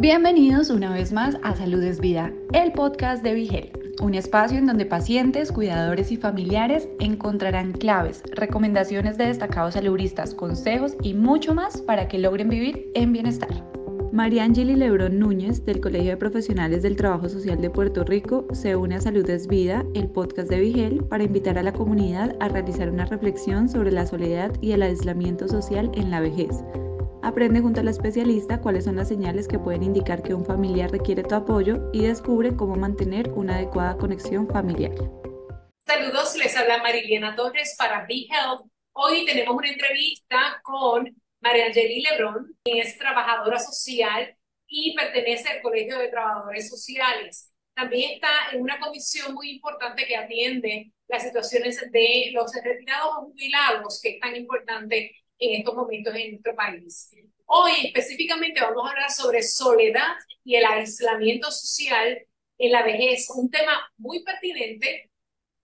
Bienvenidos una vez más a Salud es Vida, el podcast de Vigel, un espacio en donde pacientes, cuidadores y familiares encontrarán claves, recomendaciones de destacados saludistas, consejos y mucho más para que logren vivir en bienestar. María Angeli Lebrón Núñez, del Colegio de Profesionales del Trabajo Social de Puerto Rico, se une a Salud es Vida, el podcast de Vigel, para invitar a la comunidad a realizar una reflexión sobre la soledad y el aislamiento social en la vejez Aprende junto a la especialista cuáles son las señales que pueden indicar que un familiar requiere tu apoyo y descubre cómo mantener una adecuada conexión familiar. Saludos, les habla Mariliana Torres para Be Health. Hoy tenemos una entrevista con María Angeli Lebrón, quien es trabajadora social y pertenece al Colegio de Trabajadores Sociales. También está en una comisión muy importante que atiende las situaciones de los retirados o jubilados, que es tan importante en estos momentos en nuestro país. Hoy específicamente vamos a hablar sobre soledad y el aislamiento social en la vejez, un tema muy pertinente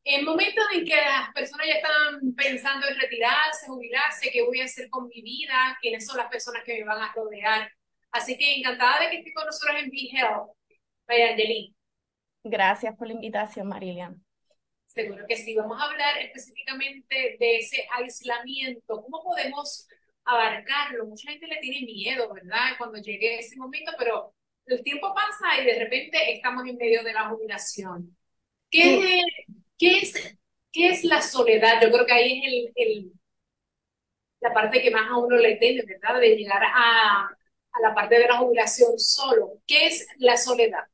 en momentos en que las personas ya están pensando en retirarse, jubilarse, qué voy a hacer con mi vida, quiénes son las personas que me van a rodear. Así que encantada de que esté con nosotros en Be Health, María Angelín. Gracias por la invitación, Marilian. Seguro que sí. Vamos a hablar específicamente de ese aislamiento. ¿Cómo podemos abarcarlo? Mucha gente le tiene miedo, ¿verdad? Cuando llegue ese momento, pero el tiempo pasa y de repente estamos en medio de la jubilación. ¿Qué, qué, es, qué es la soledad? Yo creo que ahí es el, el, la parte que más a uno le teme, ¿verdad? De llegar a, a la parte de la jubilación solo. ¿Qué es la soledad?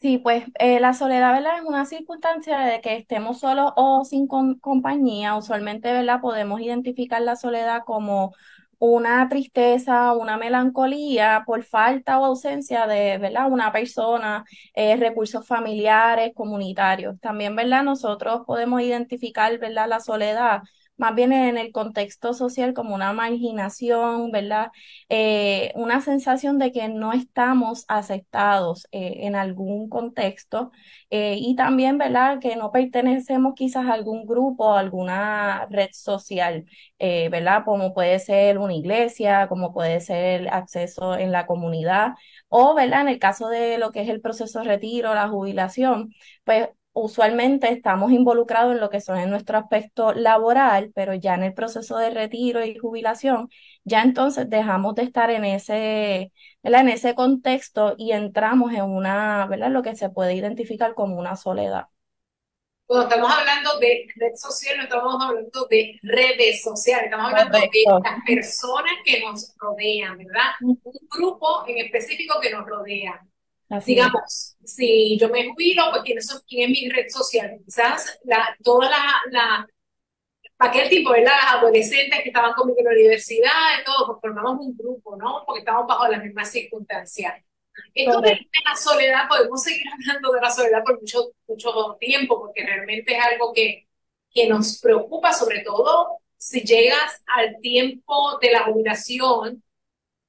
Sí, pues eh, la soledad, ¿verdad? Es una circunstancia de que estemos solos o sin compañía. Usualmente, ¿verdad? Podemos identificar la soledad como una tristeza, una melancolía por falta o ausencia de, ¿verdad? Una persona, eh, recursos familiares, comunitarios. También, ¿verdad? Nosotros podemos identificar, ¿verdad? La soledad más bien en el contexto social como una marginación, ¿verdad? Eh, una sensación de que no estamos aceptados eh, en algún contexto eh, y también, ¿verdad? Que no pertenecemos quizás a algún grupo o alguna red social, ¿verdad? Como puede ser una iglesia, como puede ser acceso en la comunidad o, ¿verdad? En el caso de lo que es el proceso de retiro, la jubilación, pues usualmente estamos involucrados en lo que son en nuestro aspecto laboral, pero ya en el proceso de retiro y jubilación, ya entonces dejamos de estar en ese, en ese contexto y entramos en una, ¿verdad? Lo que se puede identificar como una soledad. Cuando estamos hablando de red social, no estamos hablando de redes sociales, estamos hablando de las personas que nos rodean, ¿verdad? Un grupo en específico que nos rodea. Digamos, si yo me jubilo, pues ¿quién es, quién es mi red social? Quizás la, toda la, la para aquel tiempo, ¿verdad? Las adolescentes que estaban conmigo en la universidad y todo, pues formamos un grupo, ¿no? Porque estamos bajo las mismas circunstancias. Esto de, la soledad, podemos seguir hablando de la soledad por mucho, mucho tiempo, porque realmente es algo que, que nos preocupa, sobre todo si llegas al tiempo de la jubilación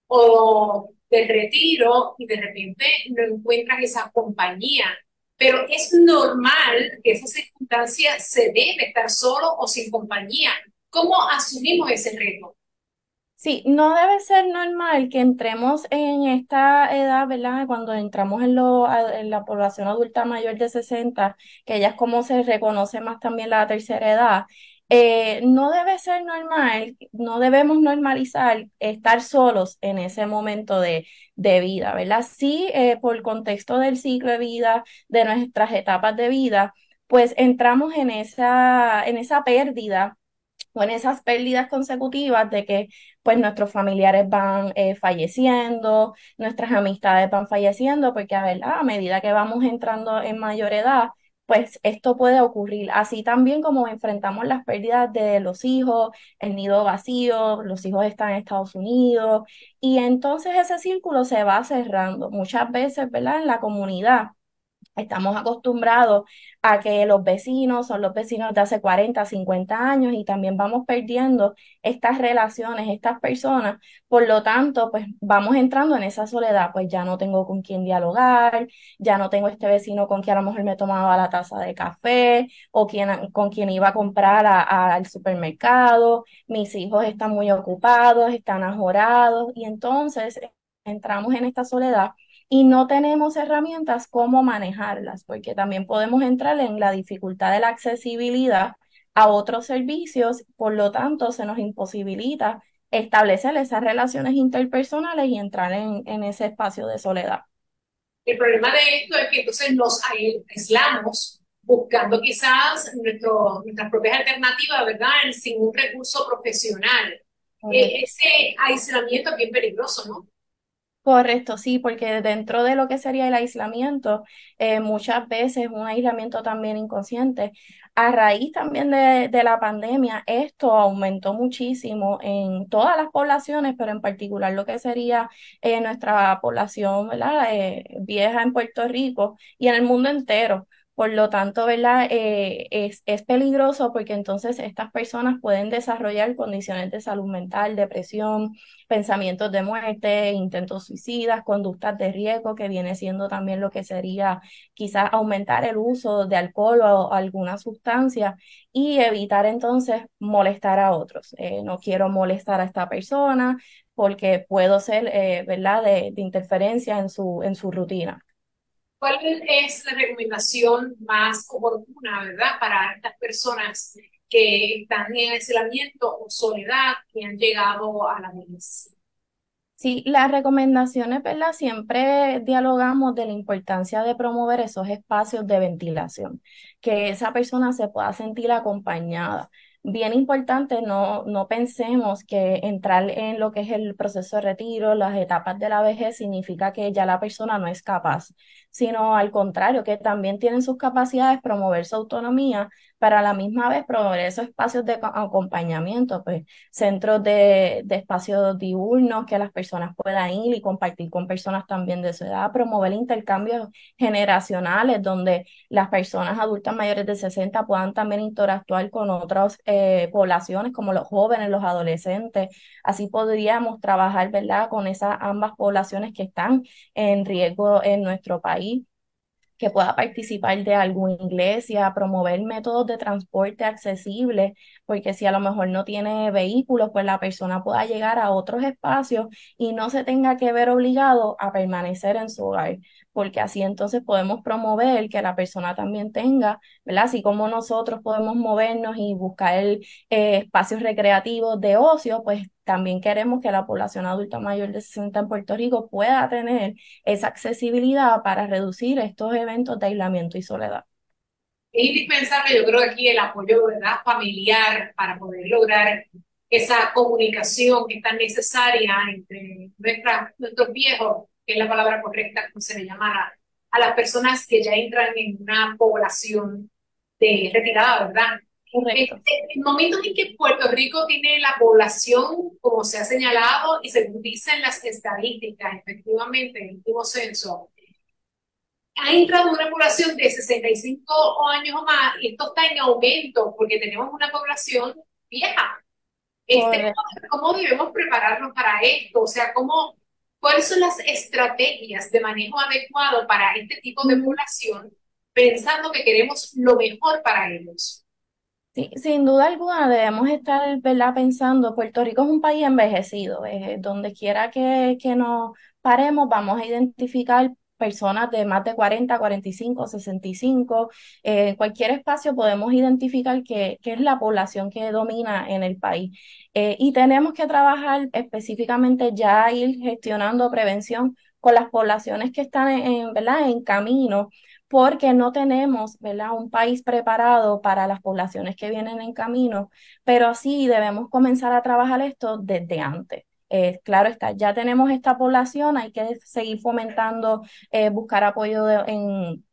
o del retiro y de repente no encuentras esa compañía. Pero es normal que esa circunstancia se debe estar solo o sin compañía. ¿Cómo asumimos ese reto? Sí, no debe ser normal que entremos en esta edad, ¿verdad? Cuando entramos en, lo, en la población adulta mayor de 60, que ya es como se reconoce más también la tercera edad, eh, no debe ser normal, no debemos normalizar estar solos en ese momento de, vida, ¿verdad? Sí, eh, por contexto del ciclo de vida, de nuestras etapas de vida, pues entramos en esa, en esa pérdida o en esas pérdidas consecutivas de que pues nuestros familiares van eh, falleciendo, nuestras amistades van falleciendo, porque ¿verdad? a medida que vamos entrando en mayor edad, pues esto puede ocurrir. Así también como enfrentamos las pérdidas de los hijos, el nido vacío, los hijos están en Estados Unidos y entonces ese círculo se va cerrando. Muchas veces, ¿verdad? En la comunidad Estamos acostumbrados a que los vecinos son los vecinos de hace 40, 50 años y también vamos perdiendo estas relaciones, estas personas. Por lo tanto, pues vamos entrando en esa soledad, pues ya no tengo con quién dialogar, ya no tengo este vecino con quien a lo mejor me tomaba la taza de café o quien, con quien iba a comprar al supermercado. Mis hijos están muy ocupados, están ajorados y entonces entramos en esta soledad y no tenemos herramientas cómo manejarlas, porque también podemos entrar en la dificultad de la accesibilidad a otros servicios, por lo tanto se nos imposibilita establecer esas relaciones interpersonales y entrar en, en ese espacio de soledad. El problema de esto es que entonces nos aislamos buscando quizás nuestro, nuestras propias alternativas, ¿verdad? Sin un recurso profesional. E, ese aislamiento es bien peligroso, ¿no? Correcto, sí, porque dentro de lo que sería el aislamiento, eh, muchas veces un aislamiento también inconsciente. A raíz también de, de, la pandemia, esto aumentó muchísimo en todas las poblaciones, pero en particular lo que sería eh, nuestra población ¿verdad? Eh, vieja en Puerto Rico y en el mundo entero. Por lo tanto, ¿verdad? Eh, es, es peligroso porque entonces estas personas pueden desarrollar condiciones de salud mental, depresión, pensamientos de muerte, intentos suicidas, conductas de riesgo, que viene siendo también lo que sería quizás aumentar el uso de alcohol o alguna sustancia y evitar entonces molestar a otros. Eh, no quiero molestar a esta persona porque puedo ser, eh, ¿verdad?, de, de interferencia en su, en su rutina. ¿Cuál es la recomendación más oportuna, verdad, para estas personas que están en aislamiento o soledad que han llegado a la vejez? Sí, las recomendaciones, ¿verdad? Siempre dialogamos de la importancia de promover esos espacios de ventilación, que esa persona se pueda sentir acompañada bien importante, no, no pensemos que entrar en lo que es el proceso de retiro, las etapas de la vejez, significa que ya la persona no es capaz, sino al contrario, que también tienen sus capacidades, promover su autonomía, para a la misma vez promover esos espacios de acompañamiento, pues centros de, de espacios diurnos que las personas puedan ir y compartir con personas también de su edad, promover intercambios generacionales donde las personas adultas mayores de 60 puedan también interactuar con otras eh, poblaciones como los jóvenes, los adolescentes. Así podríamos trabajar, ¿verdad?, con esas ambas poblaciones que están en riesgo en nuestro país que pueda participar de alguna iglesia, promover métodos de transporte accesibles, porque si a lo mejor no tiene vehículos, pues la persona pueda llegar a otros espacios y no se tenga que ver obligado a permanecer en su hogar, porque así entonces podemos promover que la persona también tenga, ¿verdad? Así como nosotros podemos movernos y buscar eh, espacios recreativos de ocio, pues también queremos que la población adulta mayor de 60 en Puerto Rico pueda tener esa accesibilidad para reducir estos eventos de aislamiento y soledad. Es indispensable, yo creo, aquí el apoyo ¿verdad? familiar para poder lograr esa comunicación que es tan necesaria entre nuestra, nuestros viejos, que es la palabra correcta, como se le llama, a las personas que ya entran en una población de retirada, ¿verdad? Correcto. el momento en que Puerto Rico tiene la población, como se ha señalado y se dice en las estadísticas, efectivamente, en el último censo, ha entrado una población de 65 años o más y esto está en aumento porque tenemos una población vieja. Este, ¿Cómo debemos prepararnos para esto? O sea, ¿cómo, ¿cuáles son las estrategias de manejo adecuado para este tipo de población pensando que queremos lo mejor para ellos? Sí, sin duda alguna debemos estar ¿verdad? pensando, Puerto Rico es un país envejecido, eh, donde quiera que, que nos paremos vamos a identificar personas de más de 40, 45, 65, eh, en cualquier espacio podemos identificar que, que, es la población que domina en el país. Eh, y tenemos que trabajar específicamente ya ir gestionando prevención con las poblaciones que están en, ¿verdad? en camino porque no tenemos ¿verdad? un país preparado para las poblaciones que vienen en camino, pero sí debemos comenzar a trabajar esto desde antes. Eh, claro está, ya tenemos esta población, hay que seguir fomentando, eh, buscar apoyo en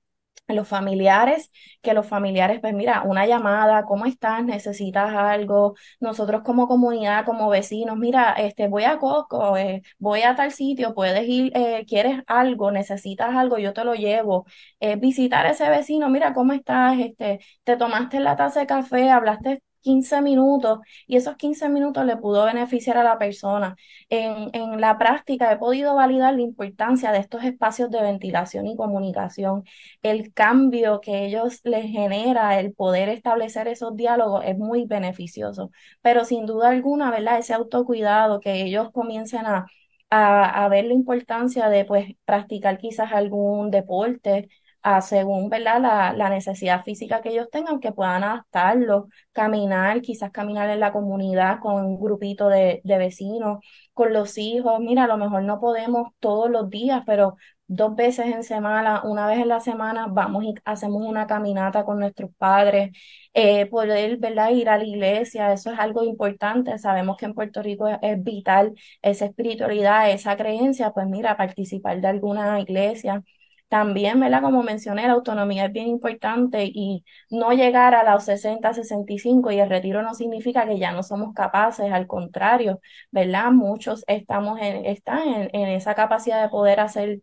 los familiares, que los familiares, pues mira, una llamada, ¿cómo estás? ¿Necesitas algo? Nosotros como comunidad, como vecinos, mira, este, voy a Coco, eh, voy a tal sitio, puedes ir, eh, quieres algo, necesitas algo, yo te lo llevo. Eh, visitar a ese vecino, mira, ¿cómo estás? Este, te tomaste la taza de café, hablaste 15 minutos y esos 15 minutos le pudo beneficiar a la persona. En, en, la práctica he podido validar la importancia de estos espacios de ventilación y comunicación, el cambio que ellos les genera, el poder establecer esos diálogos es muy beneficioso, pero sin duda alguna, ¿verdad? Ese autocuidado que ellos comiencen a a, a ver la importancia de pues practicar quizás algún deporte, a según ¿verdad? La, la necesidad física que ellos tengan, que puedan adaptarlo, caminar, quizás caminar en la comunidad con un grupito de, de vecinos, con los hijos. Mira, a lo mejor no podemos todos los días, pero dos veces en semana, una vez en la semana, vamos y hacemos una caminata con nuestros padres, eh, poder, ¿verdad? Ir a la iglesia, eso es algo importante. Sabemos que en Puerto Rico es, es vital esa espiritualidad, esa creencia, pues mira, participar de alguna iglesia. También, ¿verdad? Como mencioné, la autonomía es bien importante y no llegar a los 60, 65 y el retiro no significa que ya no somos capaces, al contrario, ¿verdad? Muchos estamos en, están en, en esa capacidad de poder hacer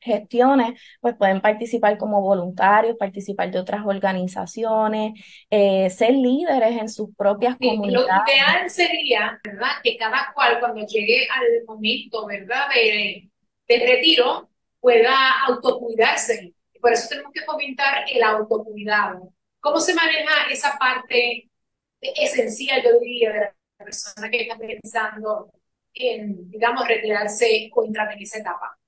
gestiones, pues pueden participar como voluntarios, participar de otras organizaciones, eh, ser líderes en sus propias Sí, lo comunidades. ideal sería, ¿verdad? Que cada cual cuando llegue al momento, ¿verdad? De, de retiro pueda autocuidarse. Y por eso tenemos que fomentar el autocuidado. ¿Cómo se maneja esa parte esencial, yo diría, de la persona que está pensando en, digamos, retirarse o entrar en esa etapa?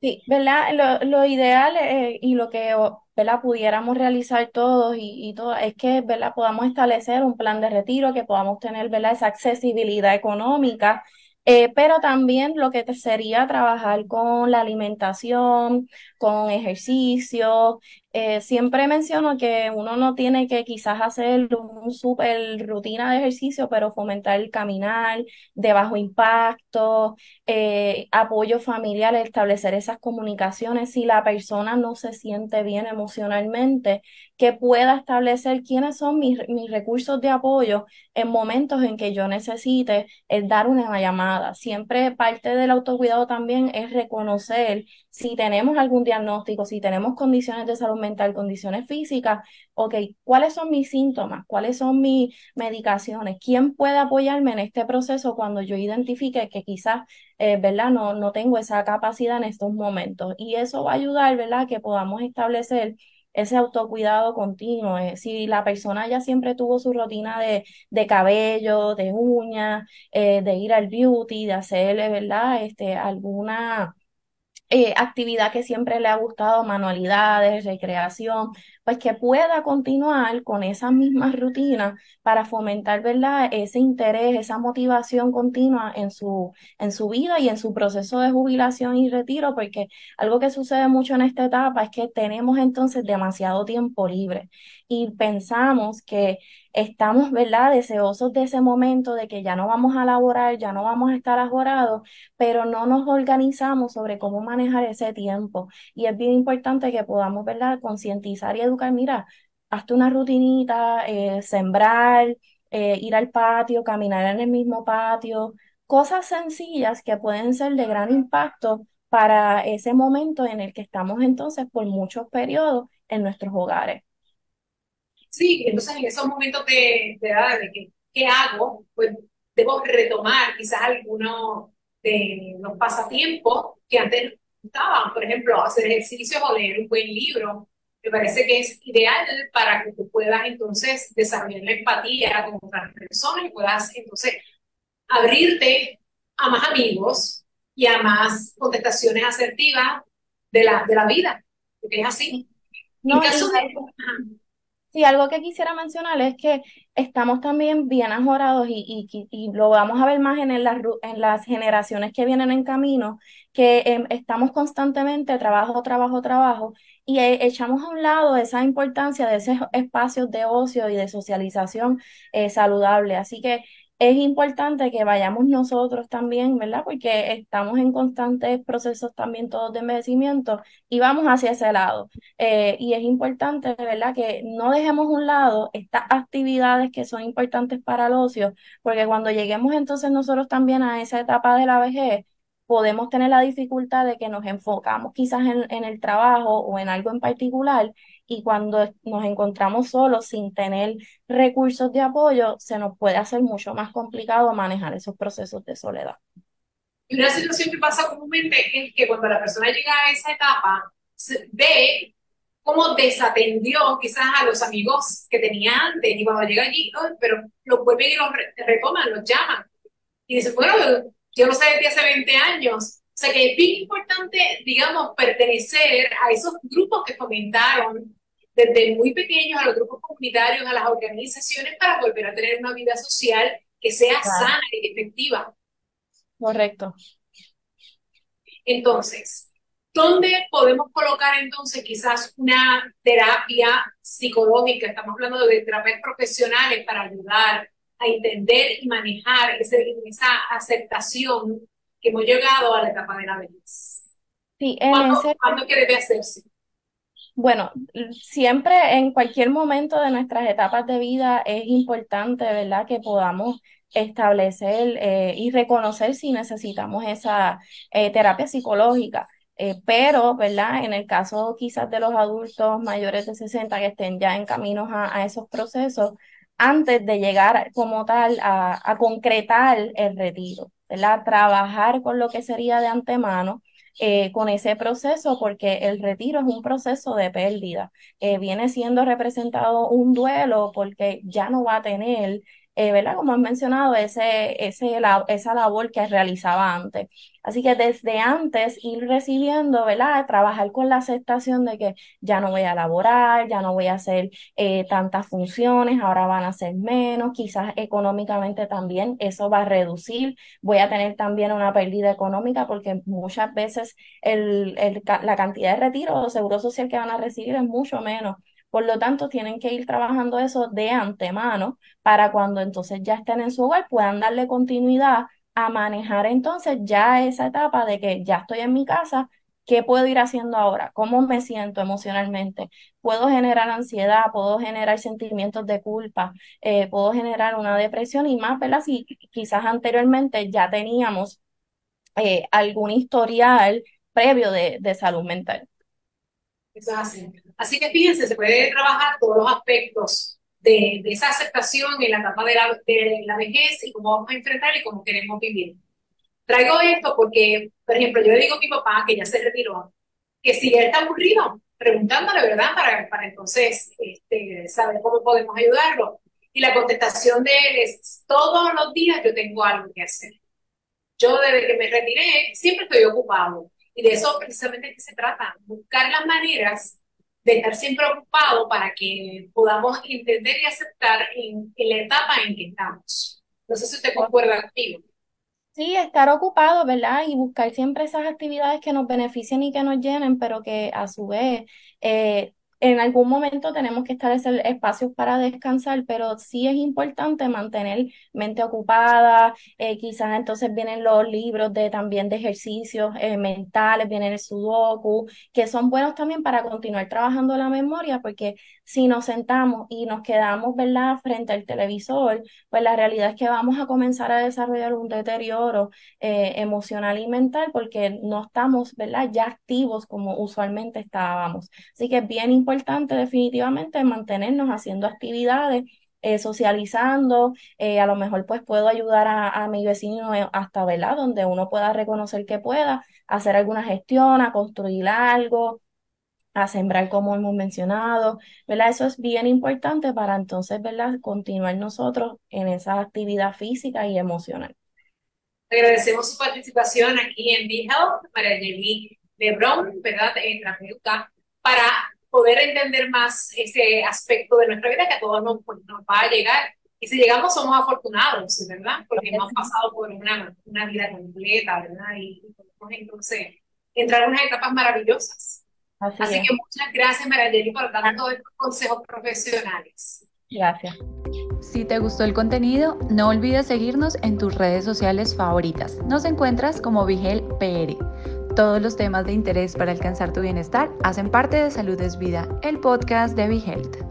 Sí, ¿verdad? Lo, lo ideal eh, y lo que, ¿verdad? Pudiéramos realizar todos y, y todo es que, ¿verdad? Podamos establecer un plan de retiro, que podamos tener, ¿verdad? Esa accesibilidad económica, eh, pero también lo que sería trabajar con la alimentación, con ejercicio. Eh, siempre menciono que uno no tiene que quizás hacer un súper rutina de ejercicio, pero fomentar el caminar de bajo impacto eh, apoyo familiar, establecer esas comunicaciones. Si la persona no se siente bien emocionalmente, que pueda establecer quiénes son mis, mis recursos de apoyo en momentos en que yo necesite el dar una llamada. Siempre parte del autocuidado también es reconocer si tenemos algún diagnóstico, si tenemos condiciones de salud mental, condiciones físicas, ok, ¿cuáles son mis síntomas? ¿Cuáles son mis medicaciones? ¿Quién puede apoyarme en este proceso cuando yo identifique que quizás eh, ¿verdad? No, no tengo esa capacidad en estos momentos. Y eso va a ayudar, ¿verdad? Que podamos establecer ese autocuidado continuo. Eh, si la persona ya siempre tuvo su rutina de, de cabello, de uñas, eh, de ir al beauty, de hacerle, ¿verdad? Este, alguna eh, actividad que siempre le ha gustado, manualidades, recreación, pues que pueda continuar con esas mismas rutinas para fomentar, ¿verdad? Ese interés, esa motivación continua en su, en su vida y en su proceso de jubilación y retiro, porque algo que sucede mucho en esta etapa es que tenemos entonces demasiado tiempo libre y pensamos que estamos, ¿verdad? Deseosos de ese momento de que ya no vamos a laborar, ya no vamos a estar ajorados pero no nos organizamos sobre cómo manejar ese tiempo. Y es bien importante que podamos, ¿verdad?, concientizar y educar. Mira, hazte una rutinita, eh, sembrar, eh, ir al patio, caminar en el mismo patio, cosas sencillas que pueden ser de gran impacto para ese momento en el que estamos entonces por muchos periodos en nuestros hogares. Sí, entonces en esos momentos de, de, edad de ¿qué hago? Pues debo retomar quizás algunos de los pasatiempos que antes estaban, por ejemplo, hacer ejercicios o leer un buen libro. Me parece que es ideal para que tú puedas entonces desarrollar la empatía con otras personas y puedas entonces abrirte a más amigos y a más contestaciones asertivas de la, de la vida, porque es así. En No, y caso de... Sí, algo que quisiera mencionar es que estamos también bien ajorados y, y, y lo vamos a ver más en, ru- en las generaciones que vienen en camino, que em, estamos constantemente trabajo, trabajo, trabajo y eh, echamos a un lado esa importancia de esos espacios de ocio y de socialización eh, saludable. Así que es importante que vayamos nosotros también, ¿verdad? Porque estamos en constantes procesos también todos de envejecimiento y vamos hacia ese lado. Eh, y es importante, ¿verdad?, que no dejemos un lado estas actividades que son importantes para el ocio, porque cuando lleguemos entonces nosotros también a esa etapa de la vejez, podemos tener la dificultad de que nos enfocamos quizás en, en el trabajo o en algo en particular, y cuando nos encontramos solos sin tener recursos de apoyo, se nos puede hacer mucho más complicado manejar esos procesos de soledad. Y una situación que pasa comúnmente es que cuando la persona llega a esa etapa, ve cómo desatendió quizás a los amigos que tenía antes y cuando llega allí, "Ay, pero los vuelven y los re- retoman, los llaman. Y dicen, bueno, yo lo sé desde hace 20 años. O sea que es bien importante, digamos, pertenecer a esos grupos que fomentaron desde muy pequeños a los grupos comunitarios, a las organizaciones para volver a tener una vida social que sea sana y efectiva. Correcto. Entonces, ¿dónde podemos colocar entonces quizás una terapia psicológica? Estamos hablando de terapias profesionales para ayudar a entender y manejar esa aceptación que hemos llegado a la etapa de la vejez. Sí, ¿Cuándo, ¿Cuándo que debe hacerse? Bueno, siempre en cualquier momento de nuestras etapas de vida es importante, ¿verdad?, que podamos establecer eh, y reconocer si necesitamos esa eh, terapia psicológica. Eh, pero, ¿verdad? En el caso quizás de los adultos mayores de 60 que estén ya en caminos a, a esos procesos, antes de llegar como tal a, concretar el retiro, ¿verdad? Trabajar con lo que sería de antemano. Eh, con ese proceso porque el retiro es un proceso de pérdida. Eh, viene siendo representado un duelo porque ya no va a tener eh, ¿verdad? Como han mencionado, ese, ese, esa labor que realizaba antes. Así que desde antes ir recibiendo, ¿verdad? Trabajar con la aceptación de que ya no voy a laborar, ya no voy a hacer eh, tantas funciones, ahora van a ser menos, quizás económicamente también eso va a reducir, voy a tener también una pérdida económica porque muchas veces el, el, la cantidad de retiro o seguro social que van a recibir es mucho menos. Por lo tanto, tienen que ir trabajando eso de antemano para cuando entonces ya estén en su hogar puedan darle continuidad a manejar entonces ya esa etapa de que ya estoy en mi casa, ¿qué puedo ir haciendo ahora? ¿Cómo me siento emocionalmente? ¿Puedo generar ansiedad? ¿Puedo generar sentimientos de culpa? Eh, ¿Puedo generar una depresión? Y más, ¿verdad? Si quizás anteriormente ya teníamos eh, algún historial previo de, de salud mental. Eso. Así que fíjense, se puede trabajar todos los aspectos de, de esa aceptación en la etapa de la, de la vejez y cómo vamos a enfrentar y cómo queremos vivir. Traigo esto porque, por ejemplo, yo le digo a mi papá, que ya se retiró, que si él está aburrido, preguntándole, ¿verdad? Para, para entonces este, saber cómo podemos ayudarlo. Y la contestación de él es, todos los días yo tengo algo que hacer. Yo desde que me retiré siempre estoy ocupado. Y de eso precisamente que se trata, buscar las maneras de estar siempre ocupado para que podamos entender y aceptar en, la etapa en que estamos. No sé si usted concuerda conmigo. Sí, estar ocupado, ¿verdad? Y buscar siempre esas actividades que nos beneficien y que nos llenen, pero que a su vez eh, en algún momento tenemos que establecer espacios para descansar, pero sí es importante mantener mente ocupada, eh, quizás entonces vienen los libros de también de ejercicios eh, mentales, vienen el sudoku, que son buenos también para continuar trabajando la memoria, porque si nos sentamos y nos quedamos, ¿verdad?, frente al televisor, pues la realidad es que vamos a comenzar a desarrollar un deterioro eh, emocional y mental porque no estamos, ¿verdad?, ya activos como usualmente estábamos. Así que es bien importante definitivamente mantenernos haciendo actividades eh, socializando, eh, a lo mejor pues puedo ayudar a, mi vecino hasta, ¿verdad? Donde uno pueda reconocer que pueda, hacer alguna gestión, a construir algo, a sembrar como hemos mencionado, ¿verdad? Eso es bien importante para entonces, ¿verdad? Continuar nosotros en esa actividad física y emocional. Agradecemos su participación aquí en BeHealth, María Jenny Lebron, ¿verdad? En terapeuta, para poder entender más ese aspecto de nuestra vida que a todos nos, pues, nos va a llegar. Y si llegamos somos afortunados, ¿verdad? Porque hemos pasado por una, una vida completa, ¿verdad? Y, y podemos entonces entrar en unas etapas maravillosas. Así, que muchas gracias, Marayeli, por dar todos estos consejos profesionales. Gracias. Si te gustó el contenido, no olvides seguirnos en tus redes sociales favoritas. Nos encuentras como Vigel PR. Todos los temas de interés para alcanzar tu bienestar hacen parte de Salud es Vida, el podcast de Vigelte.